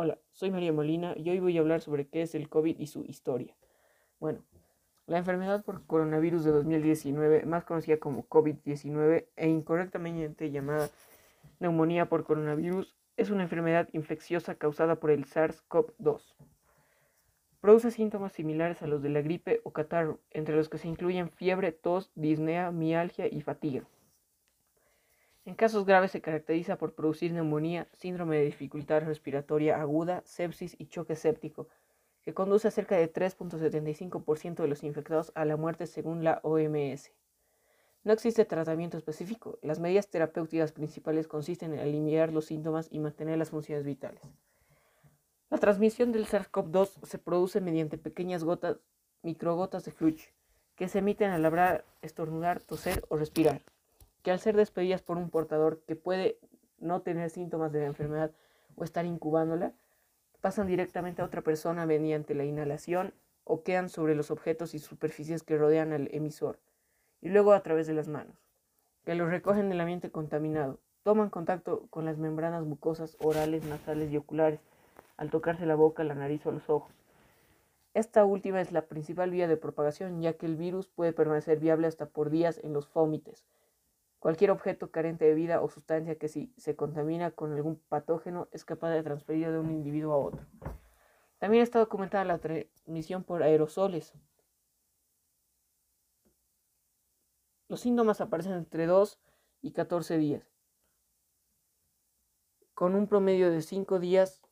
Hola, soy María Molina y hoy voy a hablar sobre qué es el COVID y su historia. Bueno, la enfermedad por coronavirus de 2019, más conocida como COVID-19 e incorrectamente llamada neumonía por coronavirus, es una enfermedad infecciosa causada por el SARS-CoV-2. Produce síntomas similares a los de la gripe o catarro, entre los que se incluyen fiebre, tos, disnea, mialgia y fatiga. En casos graves se caracteriza por producir neumonía, síndrome de dificultad respiratoria aguda, sepsis y choque séptico, que conduce a cerca de 3.75% de los infectados a la muerte según la OMS. No existe tratamiento específico. Las medidas terapéuticas principales consisten en aliviar los síntomas y mantener las funciones vitales. La transmisión del SARS-CoV-2 se produce mediante pequeñas gotas, microgotas de flujo, que se emiten al hablar, estornudar, toser o respirar que al ser despedidas por un portador que puede no tener síntomas de la enfermedad o estar incubándola, pasan directamente a otra persona mediante la inhalación o quedan sobre los objetos y superficies que rodean al emisor, y luego a través de las manos, que los recogen del ambiente contaminado, toman contacto con las membranas mucosas orales, nasales y oculares al tocarse la boca, la nariz o los ojos. Esta última es la principal vía de propagación, ya que el virus puede permanecer viable hasta por días en los fómites, Cualquier objeto carente de vida o sustancia que si se contamina con algún patógeno es capaz de transferir de un individuo a otro. También está documentada la transmisión por aerosoles. Los síntomas aparecen entre 2 y 14 días, con un promedio de 5 días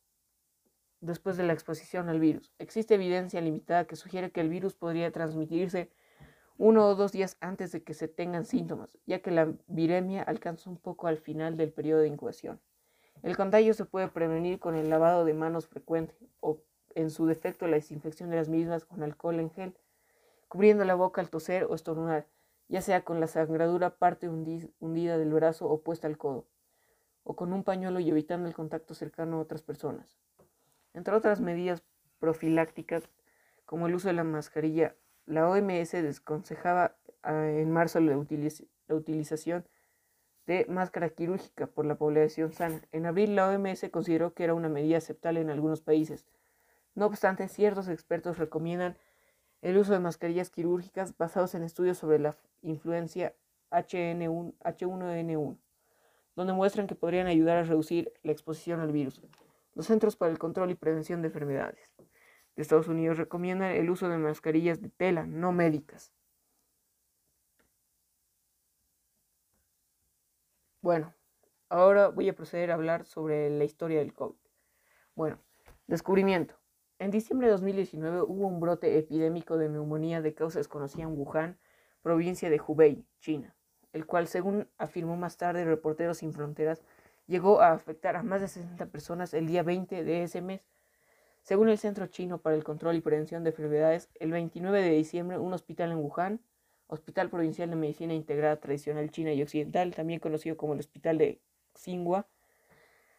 después de la exposición al virus. Existe evidencia limitada que sugiere que el virus podría transmitirse uno o dos días antes de que se tengan síntomas, ya que la viremia alcanza un poco al final del periodo de incubación. El contagio se puede prevenir con el lavado de manos frecuente o, en su defecto, la desinfección de las mismas con alcohol en gel, cubriendo la boca al toser o estornudar, ya sea con la sangradura parte hundida del brazo o puesta al codo, o con un pañuelo y evitando el contacto cercano a otras personas. Entre otras medidas profilácticas, como el uso de la mascarilla la OMS desconsejaba ah, en marzo la, utilización de máscara quirúrgica por la población sana. En abril la OMS consideró que era una medida aceptable en algunos países. No obstante, ciertos expertos recomiendan el uso de mascarillas quirúrgicas basados en estudios sobre la influencia H1N1, H1N1, donde muestran que podrían ayudar a reducir la exposición al virus. Los Centros para el Control y Prevención de Enfermedades de Estados Unidos recomiendan el uso de mascarillas de tela, no médicas. Bueno, ahora voy a proceder a hablar sobre la historia del COVID. Bueno, descubrimiento. En diciembre de 2019 hubo un brote epidémico de neumonía de causa desconocida en Wuhan, provincia de Hubei, China, el cual, según afirmó más tarde Reporteros Sin Fronteras, llegó a afectar a más de 60 personas el día 20 de ese mes según el Centro Chino para el Control y Prevención de Enfermedades, el 29 de diciembre un hospital en Wuhan, Hospital Provincial de Medicina Integrada Tradicional China y Occidental, también conocido como el Hospital de Xinhua,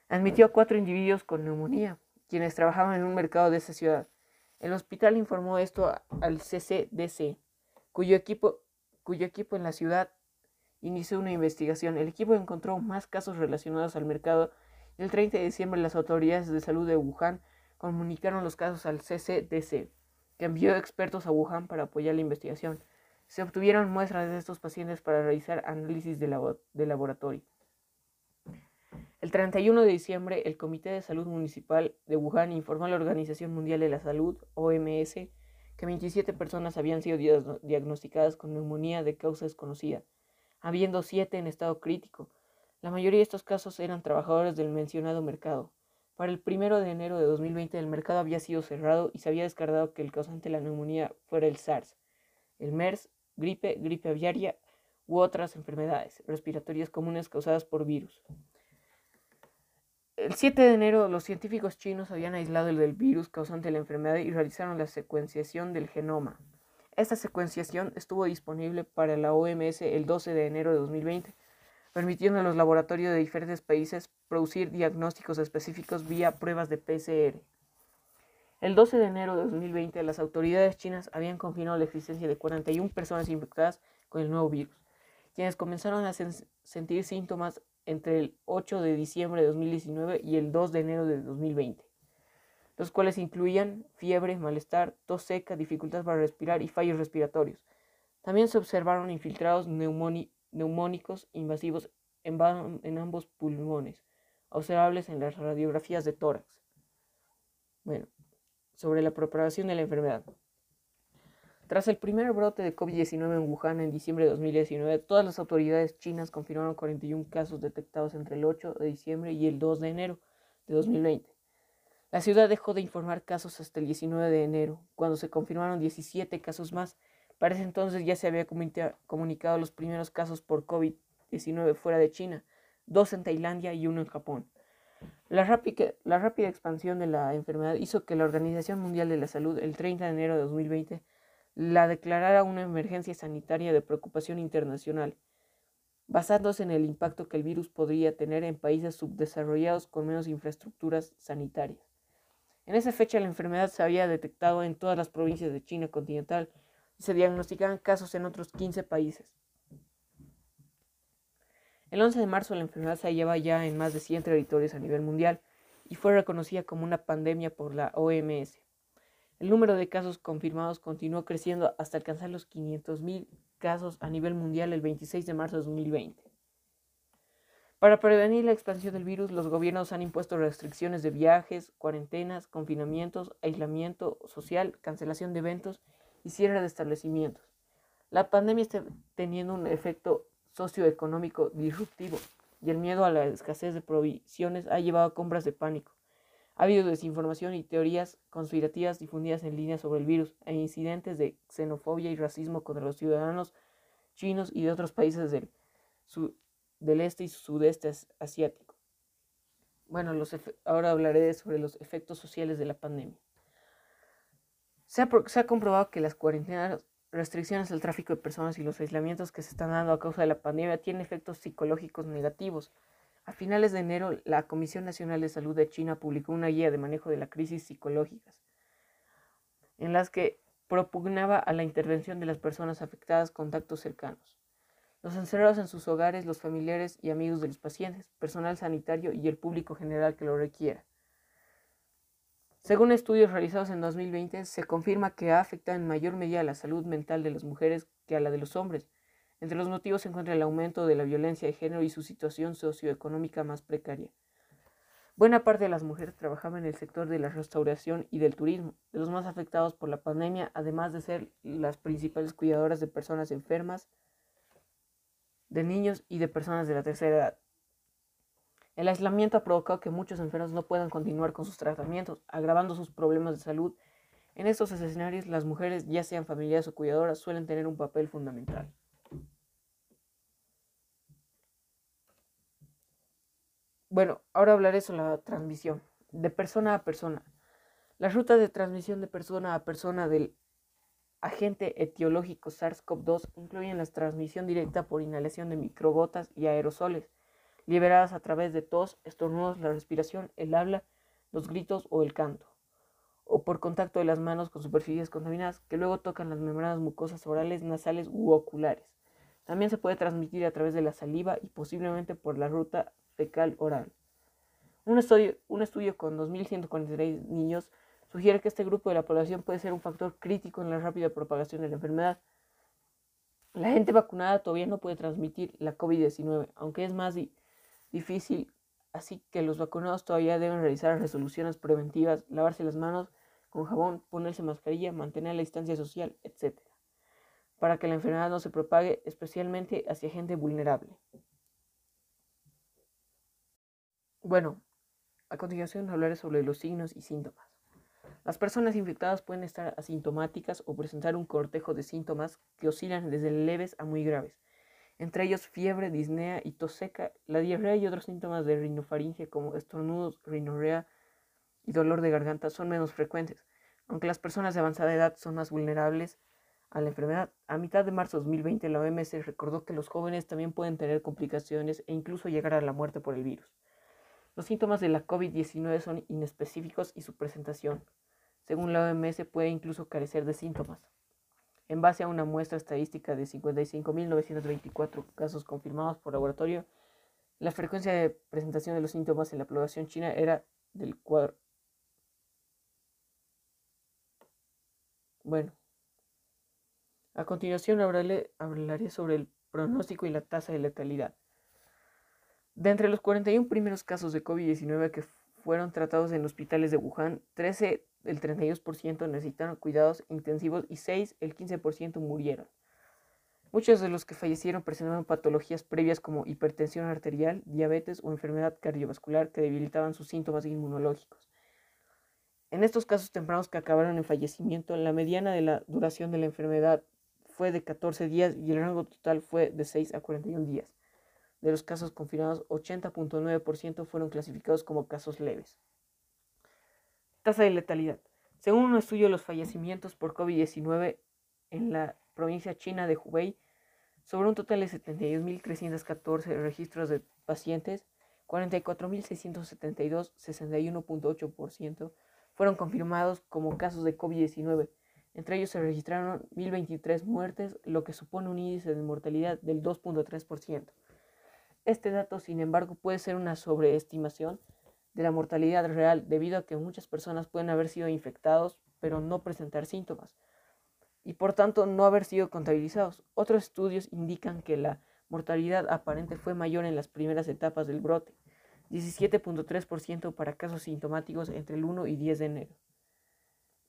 admitió a cuatro individuos con neumonía, quienes trabajaban en un mercado de esa ciudad. El hospital informó esto al CCDC, cuyo equipo, cuyo equipo en la ciudad inició una investigación. El equipo encontró más casos relacionados al mercado el 30 de diciembre las autoridades de salud de Wuhan comunicaron los casos al CCDC, que envió expertos a Wuhan para apoyar la investigación. Se obtuvieron muestras de estos pacientes para realizar análisis de, laboratorio. El 31 de diciembre, el Comité de Salud Municipal de Wuhan informó a la Organización Mundial de la Salud, OMS, que 27 personas habían sido diagnosticadas con neumonía de causa desconocida, habiendo 7 en estado crítico. La mayoría de estos casos eran trabajadores del mencionado mercado. Para el primero de enero de 2020 el mercado había sido cerrado y se había descartado que el causante de la neumonía fuera el SARS, el MERS, gripe, gripe aviaria u otras enfermedades respiratorias comunes causadas por virus. El 7 de enero los científicos chinos habían aislado el del virus causante de la enfermedad y realizaron la secuenciación del genoma. Esta secuenciación estuvo disponible para la OMS el 12 de enero de 2020 permitiendo a los laboratorios de diferentes países producir diagnósticos específicos vía pruebas de PCR. El 12 de enero de 2020, las autoridades chinas habían confirmado la existencia de 41 personas infectadas con el nuevo virus, quienes comenzaron a sentir síntomas entre el 8 de diciembre de 2019 y el 2 de enero de 2020. los cuales incluían fiebre, malestar, tos seca, dificultad para respirar y fallos respiratorios. También se observaron infiltrados neumónicos invasivos en, ambos pulmones, observables en las radiografías de tórax. Bueno, sobre la propagación de la enfermedad. Tras el primer brote de COVID-19 en Wuhan en diciembre de 2019, todas las autoridades chinas confirmaron 41 casos detectados entre el 8 de diciembre y el 2 de enero de 2020. La ciudad dejó de informar casos hasta el 19 de enero, cuando se confirmaron 17 casos más. Para ese entonces ya se había comunicado los primeros casos por COVID-19 fuera de China, dos en Tailandia y uno en Japón. La rápida, expansión de la enfermedad hizo que la Organización Mundial de la Salud el 30 de enero de 2020 la declarara una emergencia sanitaria de preocupación internacional, basándose en el impacto que el virus podría tener en países subdesarrollados con menos infraestructuras sanitarias. En esa fecha la enfermedad se había detectado en todas las provincias de China continental y se diagnosticaban casos en otros 15 países. El 11 de marzo la enfermedad se hallaba ya en más de 100 territorios a nivel mundial y fue reconocida como una pandemia por la OMS. El número de casos confirmados continuó creciendo hasta alcanzar los 500.000 casos a nivel mundial el 26 de marzo de 2020. Para prevenir la expansión del virus, los gobiernos han impuesto restricciones de viajes, cuarentenas, confinamientos, aislamiento social, cancelación de eventos y cierre de establecimientos. La pandemia está teniendo un efecto socioeconómico disruptivo y el miedo a la escasez de provisiones ha llevado a compras de pánico. Ha habido desinformación y teorías conspirativas difundidas en línea sobre el virus e incidentes de xenofobia y racismo contra los ciudadanos chinos y de otros países del, del este y sudeste asiático. Bueno, los ahora hablaré sobre los efectos sociales de la pandemia. Se ha comprobado que las cuarentenas, restricciones al tráfico de personas y los aislamientos que se están dando a causa de la pandemia tienen efectos psicológicos negativos. A finales de enero, la Comisión Nacional de Salud de China publicó una guía de manejo de la crisis psicológicas, en las que propugnaba a la intervención de las personas afectadas contactos cercanos los encerrados en sus hogares, los familiares y amigos de los pacientes, personal sanitario y el público general que lo requiera. Según estudios realizados en 2020, se confirma que ha afectado en mayor medida la salud mental de las mujeres que a la de los hombres. Entre los motivos se encuentra el aumento de la violencia de género y su situación socioeconómica más precaria. Buena parte de las mujeres trabajaban en el sector de la restauración y del turismo, de los más afectados por la pandemia, además de ser las principales cuidadoras de personas enfermas, de niños y de personas de la tercera edad. El aislamiento ha provocado que muchos enfermos no puedan continuar con sus tratamientos, agravando sus problemas de salud. En estos escenarios, las mujeres, ya sean familiares o cuidadoras, suelen tener un papel fundamental. Bueno, ahora hablaré sobre la transmisión, de persona a persona. Las rutas de transmisión de persona a persona del agente etiológico SARS-CoV-2 incluyen la transmisión directa por inhalación de microgotas y aerosoles, liberadas a través de tos, estornudos, la respiración, el habla, los gritos o el canto, o por contacto de las manos con superficies contaminadas que luego tocan las membranas mucosas orales, nasales u oculares. También se puede transmitir a través de la saliva y posiblemente por la ruta fecal oral. Un estudio, un estudio con 2.143 niños sugiere que este grupo de la población puede ser un factor crítico en la rápida propagación de la enfermedad. La gente vacunada todavía no puede transmitir la COVID-19, aunque es más difícil, así que los vacunados todavía deben realizar resoluciones preventivas, lavarse las manos con jabón, ponerse mascarilla, mantener la distancia social, etc., para que la enfermedad no se propague especialmente hacia gente vulnerable. Bueno, a continuación hablaré sobre los signos y síntomas. Las personas infectadas pueden estar asintomáticas o presentar un cortejo de síntomas que oscilan desde leves a muy graves, entre ellos fiebre, disnea y tos seca, la diarrea y otros síntomas de rinofaringe como estornudos, rinorrea y dolor de garganta son menos frecuentes, aunque las personas de avanzada edad son más vulnerables a la enfermedad. A mitad de marzo de 2020 la OMS recordó que los jóvenes también pueden tener complicaciones e incluso llegar a la muerte por el virus. Los síntomas de la COVID-19 son inespecíficos y su presentación según la OMS, puede incluso carecer de síntomas en base a una muestra estadística de 55.924 casos confirmados por laboratorio, la frecuencia de presentación de los síntomas en la población china era del cuadro. Bueno, a continuación hablaré, hablaré sobre el pronóstico y la tasa de letalidad. De entre los 41 primeros casos de COVID-19 que fueron tratados en hospitales de Wuhan, 13, el 32% necesitaron cuidados intensivos y 6, el 15% murieron. Muchos de los que fallecieron presentaban patologías previas como hipertensión arterial, diabetes o enfermedad cardiovascular que debilitaban sus síntomas inmunológicos. En estos casos tempranos que acabaron en fallecimiento, la mediana de la duración de la enfermedad fue de 14 días y el rango total fue de 6 a 41 días. De los casos confirmados, 80.9% fueron clasificados como casos leves. Tasa de letalidad. Según un estudio, los fallecimientos por COVID-19 en la provincia china de Hubei, sobre un total de 72.314 registros de pacientes, 44.672, 61.8%, fueron confirmados como casos de COVID-19. Entre ellos se registraron 1.023 muertes, lo que supone un índice de mortalidad del 2.3%. Este dato, sin embargo, puede ser una sobreestimación de la mortalidad real debido a que muchas personas pueden haber sido infectados pero no presentar síntomas y por tanto no haber sido contabilizados. Otros estudios indican que la mortalidad aparente fue mayor en las primeras etapas del brote, 17.3% para casos sintomáticos entre el 1 y 10 de enero,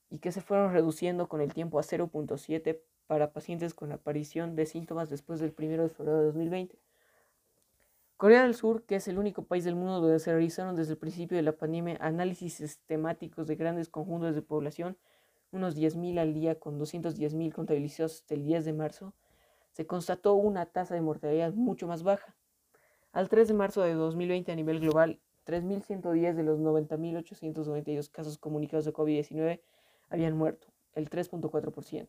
y que se fueron reduciendo con el tiempo a 0.7 para pacientes con aparición de síntomas después del 1 de febrero de 2020. Corea del Sur, que es el único país del mundo donde se realizaron desde el principio de la pandemia análisis sistemáticos de grandes conjuntos de población, unos 10.000 al día con 210.000 contabilizados hasta el 10 de marzo, se constató una tasa de mortalidad mucho más baja. Al 3 de marzo de 2020 a nivel global, 3.110 de los 90.892 casos comunicados de COVID-19 habían muerto, el 3.4%,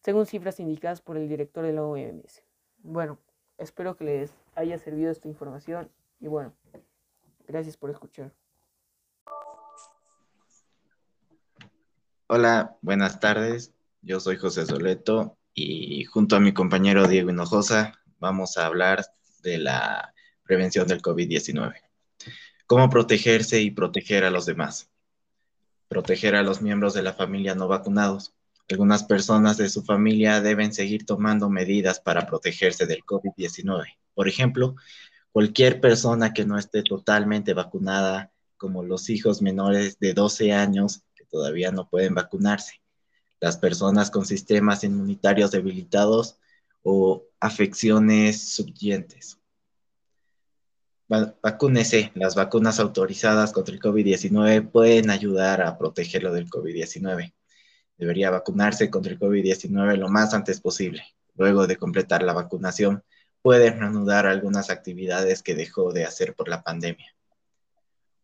según cifras indicadas por el director de la OMS. Bueno, espero que les haya servido esta información y bueno, gracias por escuchar. Hola, buenas tardes. Yo soy José Soleto y junto a mi compañero Diego Hinojosa vamos a hablar de la prevención del COVID-19. Cómo protegerse y proteger a los demás. Proteger a los miembros de la familia no vacunados. Algunas personas de su familia deben seguir tomando medidas para protegerse del COVID-19. Por ejemplo, cualquier persona que no esté totalmente vacunada, como los hijos menores de 12 años todavía no pueden vacunarse, las personas con sistemas inmunitarios debilitados o afecciones subyentes. Vacúnese. Las vacunas autorizadas contra el COVID-19 pueden ayudar a protegerlo del COVID-19. Debería vacunarse contra el COVID-19 lo más antes posible. Luego de completar la vacunación, puede reanudar algunas actividades que dejó de hacer por la pandemia.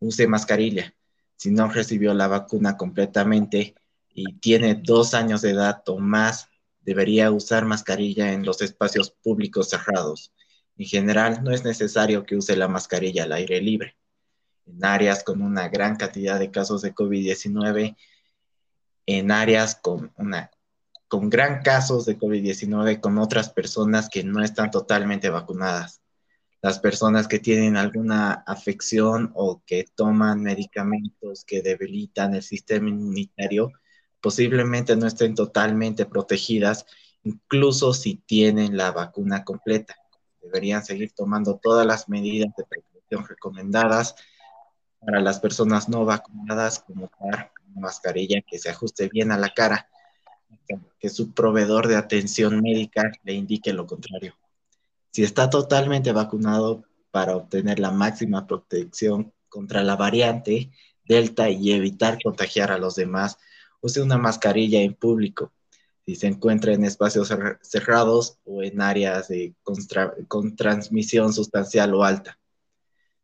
Use mascarilla si no recibió la vacuna completamente y tiene dos años de edad o más, debería usar mascarilla en los espacios públicos cerrados. En general, no es necesario que use la mascarilla al aire libre. En áreas con una gran cantidad de casos de COVID-19, en áreas con, una, con gran casos de COVID-19 con otras personas que no están totalmente vacunadas las personas que tienen alguna afección o que toman medicamentos que debilitan el sistema inmunitario posiblemente no estén totalmente protegidas, incluso si tienen la vacuna completa. Deberían seguir tomando todas las medidas de precaución recomendadas para las personas no vacunadas, como usar una mascarilla que se ajuste bien a la cara, que su proveedor de atención médica le indique lo contrario. Si está totalmente vacunado para obtener la máxima protección contra la variante Delta y evitar contagiar a los demás, use una mascarilla en público. Si se encuentra en espacios cerrados o en áreas de, con transmisión sustancial o alta.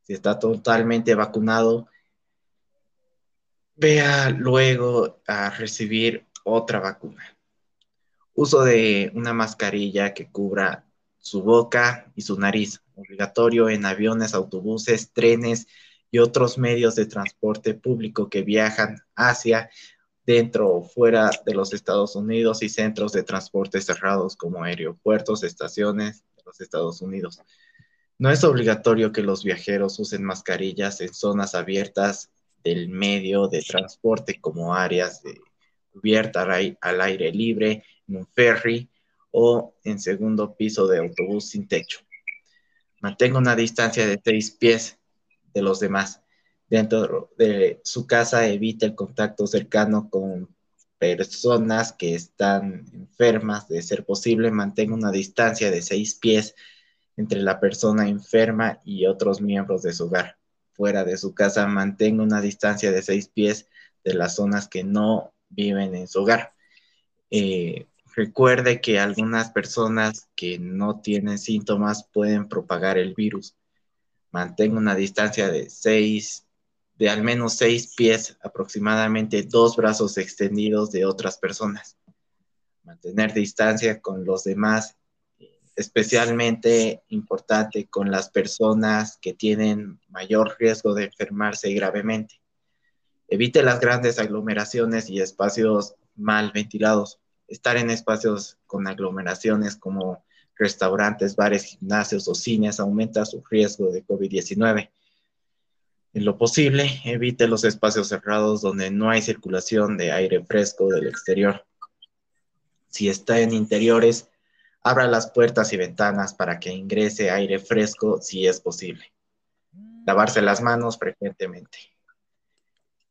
Si está totalmente vacunado, vea luego a recibir otra vacuna. Uso de una mascarilla que cubra su boca y su nariz, obligatorio en aviones, autobuses, trenes y otros medios de transporte público que viajan hacia, dentro o fuera de los Estados Unidos y centros de transporte cerrados como aeropuertos, estaciones de los Estados Unidos. No es obligatorio que los viajeros usen mascarillas en zonas abiertas del medio de transporte como áreas de al aire libre, un ferry o en segundo piso de autobús sin techo. Mantenga una distancia de seis pies de los demás. Dentro de su casa evite el contacto cercano con personas que están enfermas. De ser posible, mantenga una distancia de seis pies entre la persona enferma y otros miembros de su hogar. Fuera de su casa, mantenga una distancia de seis pies de las zonas que no viven en su hogar. Eh, recuerde que algunas personas que no tienen síntomas pueden propagar el virus. Mantenga una distancia de seis, de al menos seis pies, aproximadamente dos brazos extendidos de otras personas. Mantener distancia con los demás, especialmente importante con las personas que tienen mayor riesgo de enfermarse gravemente. Evite las grandes aglomeraciones y espacios mal ventilados. Estar en espacios con aglomeraciones como restaurantes, bares, gimnasios o cines aumenta su riesgo de COVID-19. En lo posible, evite los espacios cerrados donde no hay circulación de aire fresco del exterior. Si está en interiores, abra las puertas y ventanas para que ingrese aire fresco si es posible. Lavarse las manos frecuentemente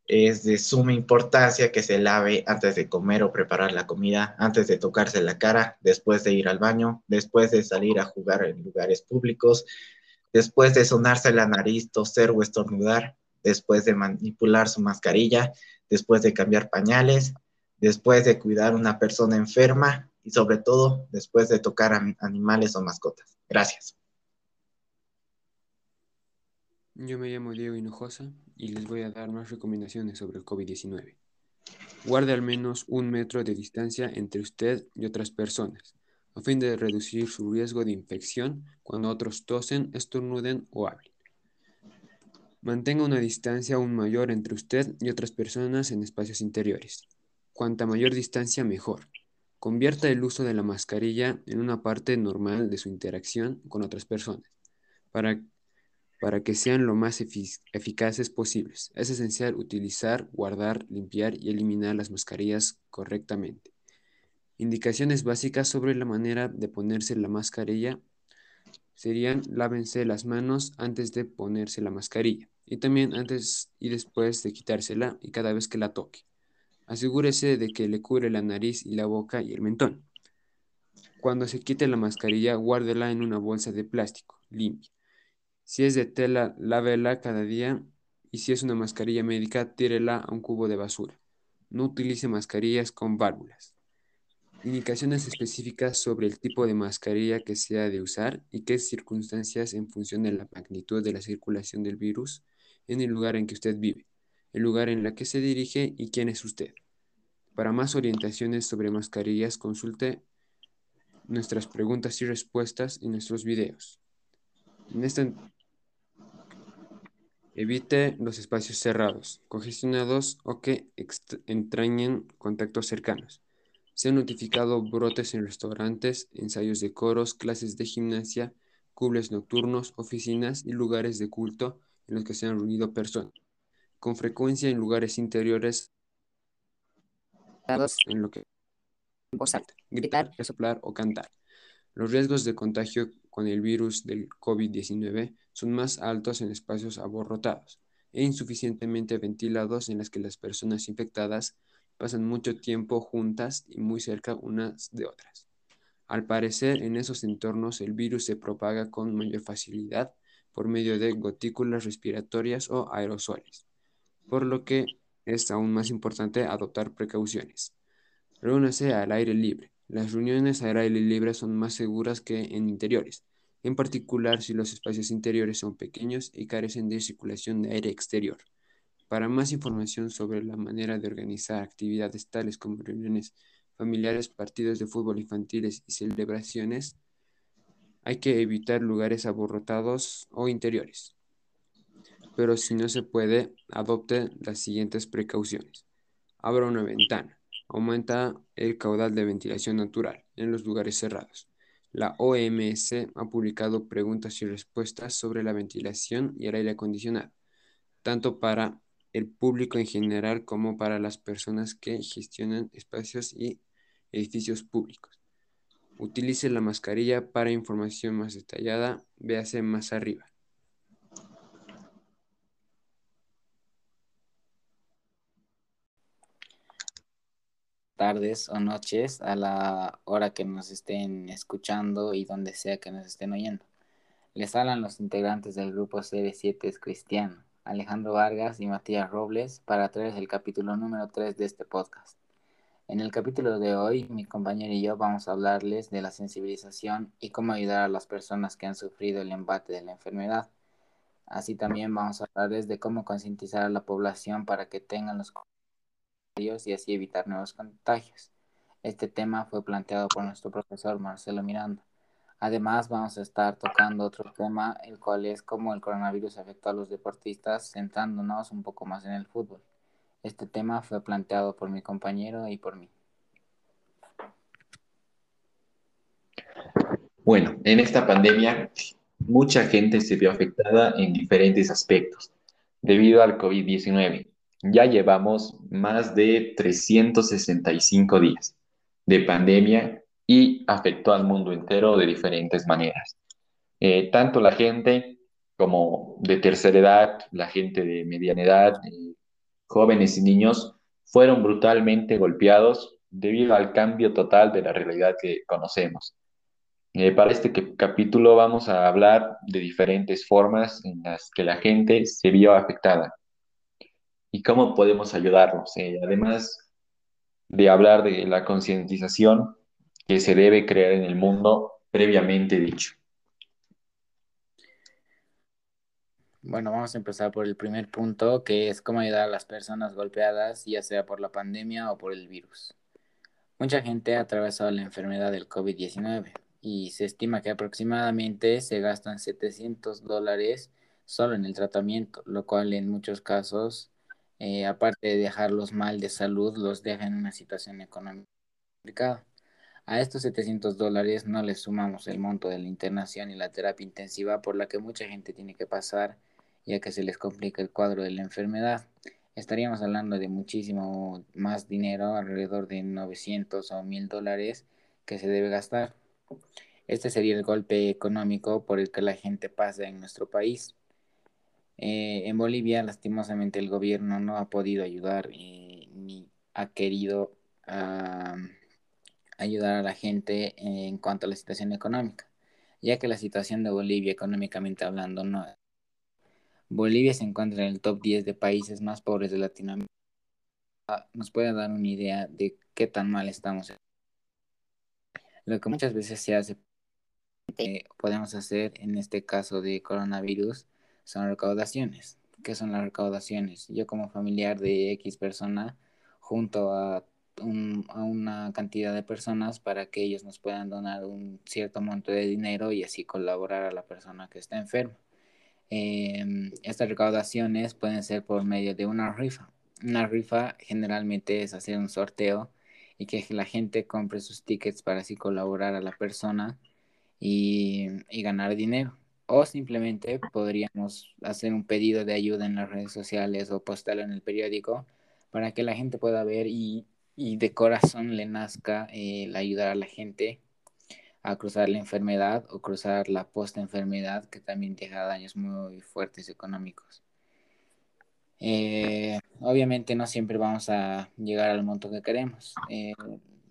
es de suma importancia que se lave antes de comer o preparar la comida, antes de tocarse la cara, después de ir al baño, después de salir a jugar en lugares públicos, después de sonarse la nariz, toser o estornudar, después de manipular su mascarilla, después de cambiar pañales, después de cuidar a una persona enferma y sobre todo después de tocar a animales o mascotas. Gracias. Yo me llamo Diego Hinojosa y les voy a dar más recomendaciones sobre el COVID-19. Guarde al menos un metro de distancia entre usted y otras personas, a fin de reducir su riesgo de infección cuando otros tosen, estornuden o hablen. Mantenga una distancia aún mayor entre usted y otras personas en espacios interiores. Cuanta mayor distancia, mejor. Convierta el uso de la mascarilla en una parte normal de su interacción con otras personas, para para que sean lo más eficaces posibles. Es esencial utilizar, guardar, limpiar y eliminar las mascarillas correctamente. Indicaciones básicas sobre la manera de ponerse la mascarilla serían lávense las manos antes de ponerse la mascarilla y también antes y después de quitársela y cada vez que la toque. Asegúrese de que le cubre la nariz y la boca y el mentón. Cuando se quite la mascarilla, guárdela en una bolsa de plástico limpia si es de tela, lávela cada día y si es una mascarilla médica, tírela a un cubo de basura. No utilice mascarillas con válvulas. Indicaciones específicas sobre el tipo de mascarilla que se ha de usar y qué circunstancias en función de la magnitud de la circulación del virus en el lugar en que usted vive, el lugar en el que se dirige y quién es usted. Para más orientaciones sobre mascarillas, consulte nuestras preguntas y respuestas en nuestros videos. En esta Evite los espacios cerrados, congestionados o que entrañen contactos cercanos. Se han notificado brotes en restaurantes, ensayos de coros, clases de gimnasia, clubes nocturnos, oficinas y lugares de culto en los que se han reunido personas. Con frecuencia en lugares interiores en lo que gritar, resoplar o cantar. Los riesgos de contagio con el virus del COVID-19 son más altos en espacios aborrotados e insuficientemente ventilados en las que las personas infectadas pasan mucho tiempo juntas y muy cerca unas de otras. Al parecer, en esos entornos el virus se propaga con mayor facilidad por medio de gotículas respiratorias o aerosoles, por lo que es aún más importante adoptar precauciones. Reúnase al aire libre. Las reuniones al aire libre son más seguras que en interiores, en particular si los espacios interiores son pequeños y carecen de circulación de aire exterior. Para más información sobre la manera de organizar actividades tales como reuniones familiares, partidos de fútbol infantiles y celebraciones, hay que evitar lugares aborrotados o interiores. Pero si no se puede, adopte las siguientes precauciones. Abra una ventana. Aumenta el caudal de ventilación natural en los lugares cerrados. La OMS ha publicado preguntas y respuestas sobre la ventilación y el aire acondicionado, tanto para el público en general como para las personas que gestionan espacios y edificios públicos. Utilice la mascarilla para información más detallada, véase más arriba. Tardes o noches a la hora que nos estén escuchando y donde sea que nos estén oyendo. Les hablan los integrantes del grupo CB7 es Cristiano, Alejandro Vargas y Matías Robles para traerles el capítulo número 3 de este podcast. En el capítulo de hoy, mi compañero y yo vamos a hablarles de la sensibilización y cómo ayudar a las personas que han sufrido el embate de la enfermedad. Así también vamos a hablarles de cómo concientizar a la población para que tengan los y así evitar nuevos contagios. Este tema fue planteado por nuestro profesor Marcelo Miranda. Además, vamos a estar tocando otro tema, el cual es cómo el coronavirus afectó a los deportistas, centrándonos un poco más en el fútbol. Este tema fue planteado por mi compañero y por mí. Bueno, en esta pandemia mucha gente se vio afectada en diferentes aspectos debido al COVID-19 ya llevamos más de 365 días de pandemia y afectó al mundo entero de diferentes maneras. Eh, tanto la gente como de tercera edad, la gente de mediana edad, eh, jóvenes y niños fueron brutalmente golpeados debido al cambio total de la realidad que conocemos. Eh, para este capítulo vamos a hablar de diferentes formas en las que la gente se vio afectada y cómo podemos ayudarnos. Eh, además de hablar de la concientización que se debe crear en el mundo previamente dicho. Bueno, vamos a empezar por el primer punto, que es cómo ayudar a las personas golpeadas, ya sea por la pandemia o por el virus. Mucha gente ha atravesado la enfermedad del COVID-19 y se estima que aproximadamente se gastan 700 dólares solo en el tratamiento, lo cual en muchos casos eh, aparte de dejarlos mal de salud, los deja en una situación económica complicada. A estos 700 dólares no les sumamos el monto de la internación y la terapia intensiva por la que mucha gente tiene que pasar ya que se les complica el cuadro de la enfermedad. Estaríamos hablando de muchísimo más dinero, alrededor de 900 o 1000 dólares que se debe gastar. Este sería el golpe económico por el que la gente pasa en nuestro país. Eh, en Bolivia, lastimosamente, el gobierno no ha podido ayudar eh, ni ha querido ayudar a la gente en cuanto a la situación económica, ya que la situación de Bolivia, económicamente hablando, no. Bolivia se encuentra en el top 10 de países más pobres de Latinoamérica. Nos puede dar una idea de qué tan mal estamos. Lo que muchas veces se hace, eh, podemos hacer en este caso de coronavirus, son recaudaciones. ¿Qué son las recaudaciones? Yo como familiar de X persona junto a, a una cantidad de personas para que ellos nos puedan donar un cierto monto de dinero y así colaborar a la persona que está enferma. Em, estas recaudaciones pueden ser por medio de una rifa. Una rifa generalmente es hacer un sorteo y que la gente compre sus tickets para así colaborar a la persona y, y ganar dinero. O simplemente podríamos hacer un pedido de ayuda en las redes sociales o postarlo en el periódico para que la gente pueda ver y, de corazón le nazca el ayudar a la gente a cruzar la enfermedad o cruzar la post-enfermedad que también deja daños muy fuertes económicos. Eh, obviamente no siempre vamos a llegar al monto que queremos. Eh,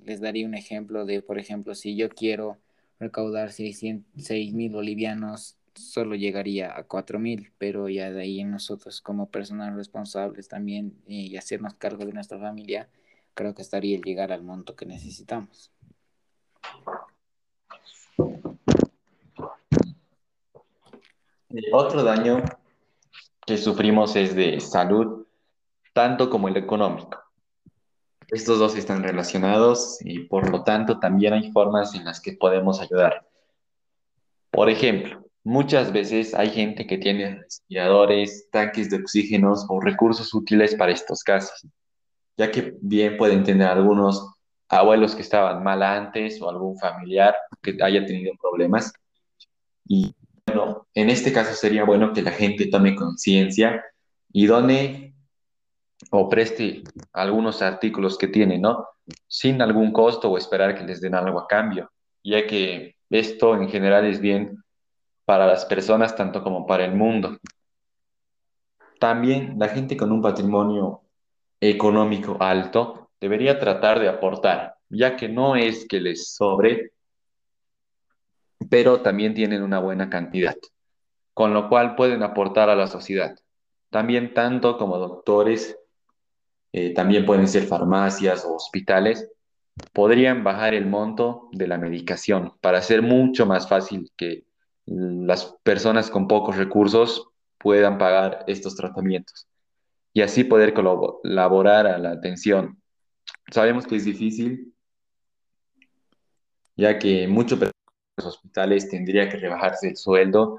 les daría un ejemplo de, por ejemplo, si yo quiero recaudar 6 mil bolivianos solo llegaría a 4.000, pero ya de ahí nosotros como personas responsables también y hacernos cargo de nuestra familia, creo que estaría el llegar al monto que necesitamos. otro daño que sufrimos es de salud, tanto como el económico. Estos dos están relacionados y por lo tanto también hay formas en las que podemos ayudar. Por ejemplo, Muchas veces hay gente que tiene respiradores, tanques de oxígenos o recursos útiles para estos casos, ya que bien pueden tener algunos abuelos que estaban mal antes o algún familiar que haya tenido problemas. Y bueno, en este caso sería bueno que la gente tome conciencia y done o preste algunos artículos que tiene, ¿no? Sin algún costo o esperar que les den algo a cambio, ya que esto en general es bien para las personas tanto como para el mundo. También la gente con un patrimonio económico alto debería tratar de aportar, ya que no es que les sobre, pero también tienen una buena cantidad, con lo cual pueden aportar a la sociedad. También tanto como doctores, eh, también pueden ser farmacias o hospitales, podrían bajar el monto de la medicación para hacer mucho más fácil que las personas con pocos recursos puedan pagar estos tratamientos y así poder colaborar a la atención. Sabemos que es difícil, ya que muchos hospitales tendría que rebajarse el sueldo,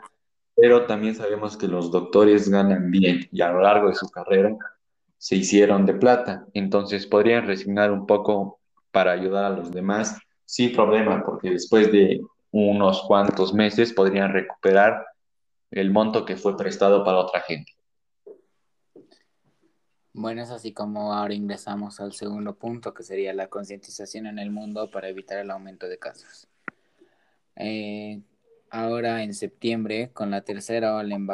pero también sabemos que los doctores ganan bien y a lo largo de su carrera se hicieron de plata, entonces podrían resignar un poco para ayudar a los demás sin problema, porque después de unos cuantos meses podrían recuperar el monto que fue prestado para otra gente. Bueno, es así como ahora ingresamos al segundo punto, que sería la concientización en el mundo para evitar el aumento de casos. Eh, ahora en septiembre, con la tercera ola en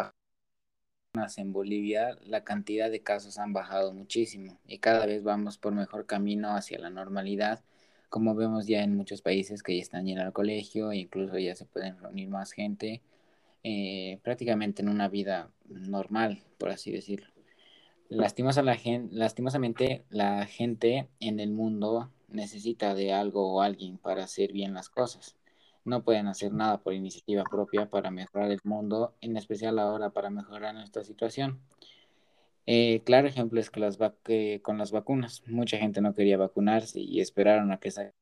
en Bolivia, la cantidad de casos han bajado muchísimo y cada vez vamos por mejor camino hacia la normalidad, como vemos ya en muchos países que ya están yendo al colegio e incluso ya se pueden reunir más gente, eh, prácticamente en una vida normal, por así decirlo. Lastimosa la lastimosamente, la gente en el mundo necesita de algo o alguien para hacer bien las cosas. No pueden hacer nada por iniciativa propia para mejorar el mundo, en especial ahora para mejorar nuestra situación. Eh, claro ejemplo es que, las con las vacunas, mucha gente no quería vacunarse y esperaron a que salga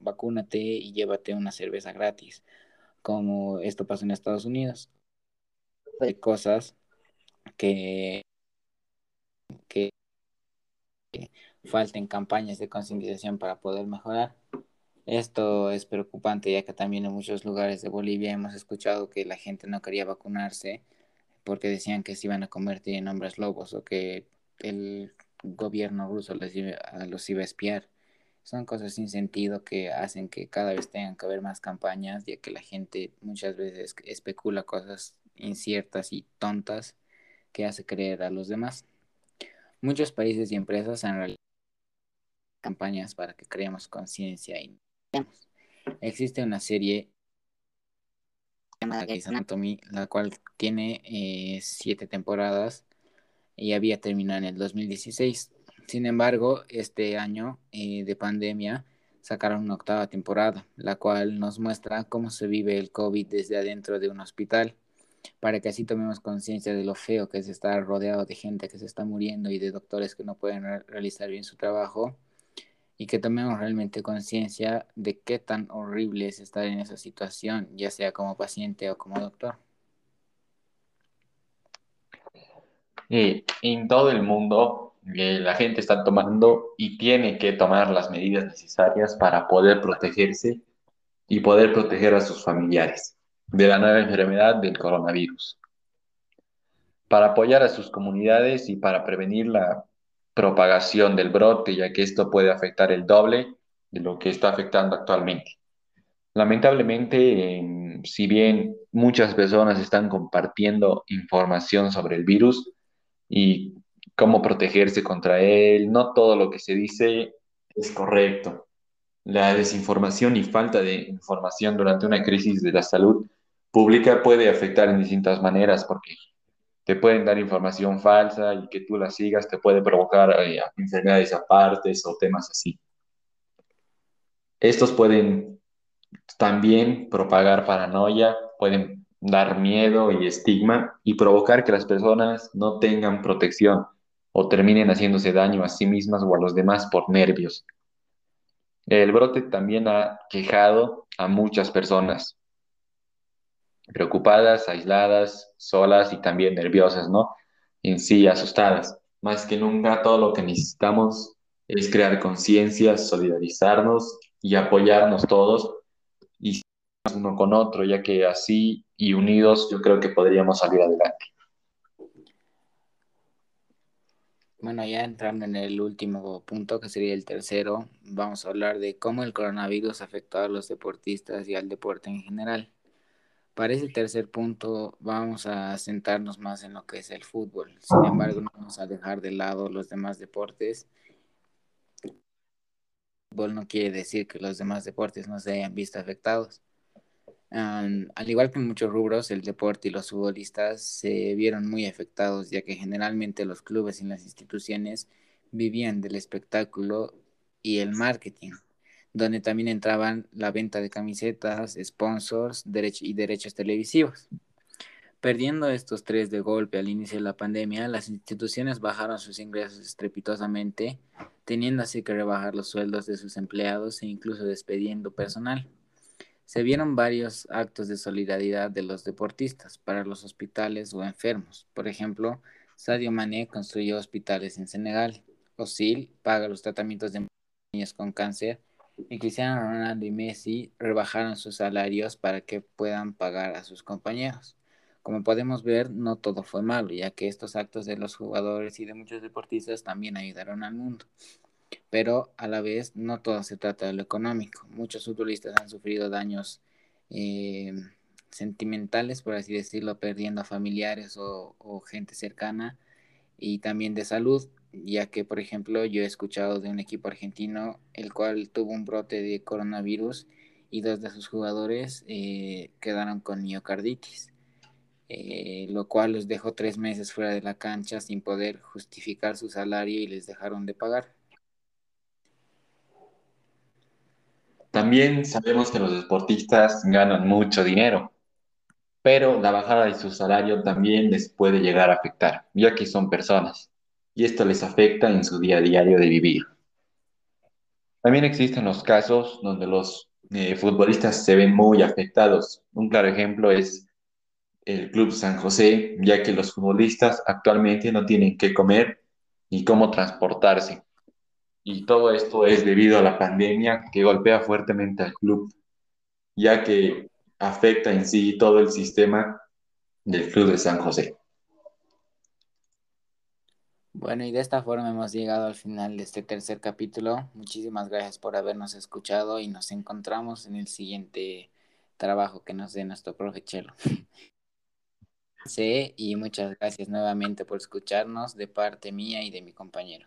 vacúnate y llévate una cerveza gratis, como esto pasó en Estados Unidos. Hay cosas que que falten campañas de concientización para poder mejorar. Esto es preocupante ya que también en muchos lugares de Bolivia hemos escuchado que la gente no quería vacunarse porque decían que se iban a convertir en hombres lobos o que el gobierno ruso les los iba a espiar. Son cosas sin sentido que hacen que cada vez tengan que haber más campañas, ya que la gente muchas veces especula cosas inciertas y tontas que hace creer a los demás. Muchos países y empresas han realizado campañas para que creemos conciencia y existe una serie llamada Grey's Anatomy, la cual tiene eh, siete temporadas y había terminado en el 2016. Sin embargo, este año eh, de pandemia sacaron una octava temporada, la cual nos muestra cómo se vive el COVID desde adentro de un hospital para que así tomemos conciencia de lo feo que es estar rodeado de gente que se está muriendo y de doctores que no pueden realizar bien su trabajo y que tomemos realmente conciencia de qué tan horrible es estar en esa situación, ya sea como paciente o como doctor. Eh, en todo el mundo eh, la gente está tomando y tiene que tomar las medidas necesarias para poder protegerse y poder proteger a sus familiares de la nueva enfermedad del coronavirus, para apoyar a sus comunidades y para prevenir la propagación del brote, ya que esto puede afectar el doble de lo que está afectando actualmente. Lamentablemente, si bien muchas personas están compartiendo información sobre el virus y cómo protegerse contra él, no todo lo que se dice es correcto. La desinformación y falta de información durante una crisis de la salud pública puede afectar en distintas maneras porque te pueden dar información falsa y que tú la sigas te puede provocar eh, enfermedades apartes o temas así. Estos pueden también propagar paranoia, pueden dar miedo y estigma y provocar que las personas no tengan protección o terminen haciéndose daño a sí mismas o a los demás por nervios. El brote también ha quejado a muchas personas, preocupadas, aisladas, solas y también nerviosas, ¿no? En sí, asustadas. Más que nunca, todo lo que necesitamos es crear conciencia, solidarizarnos y apoyarnos todos y uno con otro, ya que así y unidos yo creo que podríamos salir adelante. Bueno, ya entrando en el último punto, que sería el tercero, vamos a hablar de cómo el coronavirus afectó a los deportistas y al deporte en general. Para ese tercer punto vamos a centrarnos más en lo que es el fútbol. Sin embargo, no vamos a dejar de lado los demás deportes. El fútbol no quiere decir que los demás deportes no se hayan visto afectados. al igual que en muchos rubros, el deporte y los futbolistas se vieron muy afectados, ya que generalmente los clubes y las instituciones vivían del espectáculo y el marketing donde también entraban la venta de camisetas, sponsors y derechos televisivos. Perdiendo estos tres de golpe al inicio de la pandemia, las instituciones bajaron sus ingresos estrepitosamente, teniendo así que rebajar los sueldos de sus empleados e incluso despidiendo personal. Se vieron varios actos de solidaridad de los deportistas para los hospitales o enfermos. Por ejemplo, Sadio Mané construyó hospitales en Senegal. Osil paga los tratamientos de niños con cáncer y Cristiano Ronaldo y Messi rebajaron sus salarios para que puedan pagar a sus compañeros. Como podemos ver, no todo fue malo, ya que estos actos de los jugadores y de muchos deportistas también ayudaron al mundo. Pero a la vez, no todo se trata de lo económico. Muchos futbolistas han sufrido daños eh, sentimentales, por así decirlo, perdiendo a familiares o, o gente cercana, y también de salud, ya que, por ejemplo, yo he escuchado de un equipo argentino el cual tuvo un brote de coronavirus y dos de sus jugadores eh, quedaron con miocarditis, eh, lo cual los dejó tres meses fuera de la cancha sin poder justificar su salario y les dejaron de pagar. También sabemos que los deportistas ganan mucho dinero, pero la bajada de su salario también les puede llegar a afectar, ya que son personas y esto les afecta en su día a día de vivir. También existen los casos donde los eh, futbolistas se ven muy afectados. Un claro ejemplo es el Club San José, ya que los futbolistas actualmente no tienen qué comer ni cómo transportarse. Y todo esto es debido a la pandemia que golpea fuertemente al club, ya que afecta en sí todo el sistema del Club de San José. Bueno, y de esta forma hemos llegado al final de este tercer capítulo. Muchísimas gracias por habernos escuchado y nos encontramos en el siguiente trabajo que nos dé nuestro profe Chelo. Sí, y muchas gracias nuevamente por escucharnos de parte mía y de mi compañero.